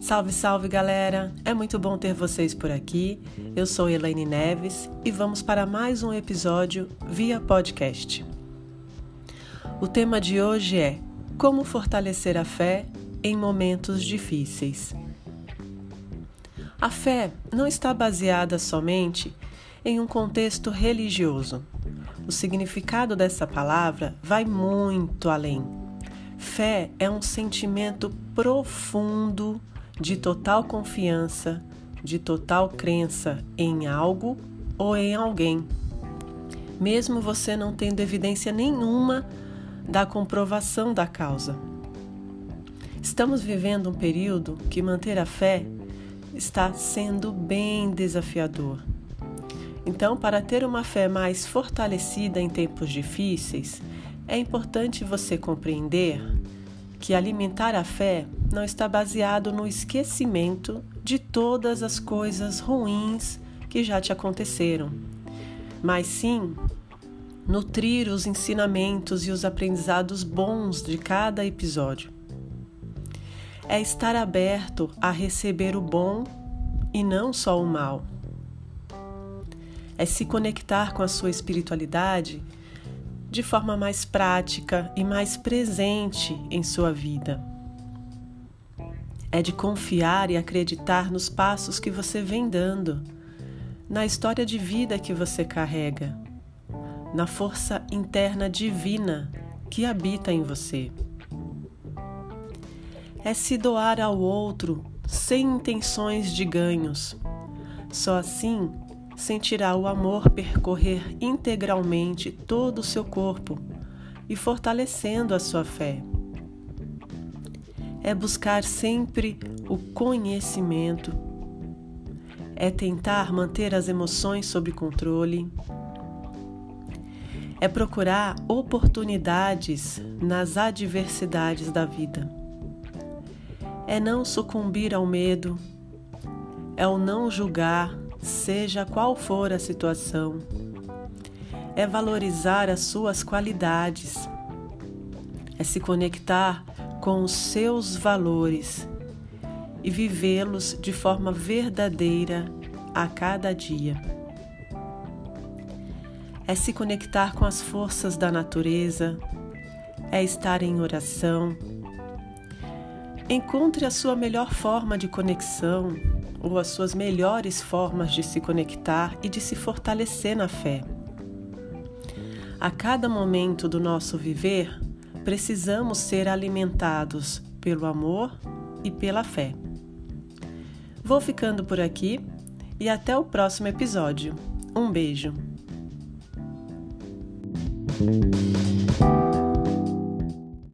Salve, salve galera! É muito bom ter vocês por aqui. Eu sou Elaine Neves e vamos para mais um episódio via podcast. O tema de hoje é Como fortalecer a fé em momentos difíceis. A fé não está baseada somente em um contexto religioso. O significado dessa palavra vai muito além. Fé é um sentimento profundo de total confiança, de total crença em algo ou em alguém, mesmo você não tendo evidência nenhuma da comprovação da causa. Estamos vivendo um período que manter a fé está sendo bem desafiador. Então, para ter uma fé mais fortalecida em tempos difíceis, é importante você compreender que alimentar a fé não está baseado no esquecimento de todas as coisas ruins que já te aconteceram, mas sim nutrir os ensinamentos e os aprendizados bons de cada episódio. É estar aberto a receber o bom e não só o mal. É se conectar com a sua espiritualidade de forma mais prática e mais presente em sua vida. É de confiar e acreditar nos passos que você vem dando, na história de vida que você carrega, na força interna divina que habita em você. É se doar ao outro sem intenções de ganhos. Só assim sentirá o amor percorrer integralmente todo o seu corpo e fortalecendo a sua fé. É buscar sempre o conhecimento, é tentar manter as emoções sob controle, é procurar oportunidades nas adversidades da vida, é não sucumbir ao medo, é o não julgar seja qual for a situação. É valorizar as suas qualidades, é se conectar com os seus valores e vivê-los de forma verdadeira a cada dia. É se conectar com as forças da natureza, é estar em oração. Encontre a sua melhor forma de conexão ou as suas melhores formas de se conectar e de se fortalecer na fé. A cada momento do nosso viver, precisamos ser alimentados pelo amor e pela fé. Vou ficando por aqui e até o próximo episódio. Um beijo.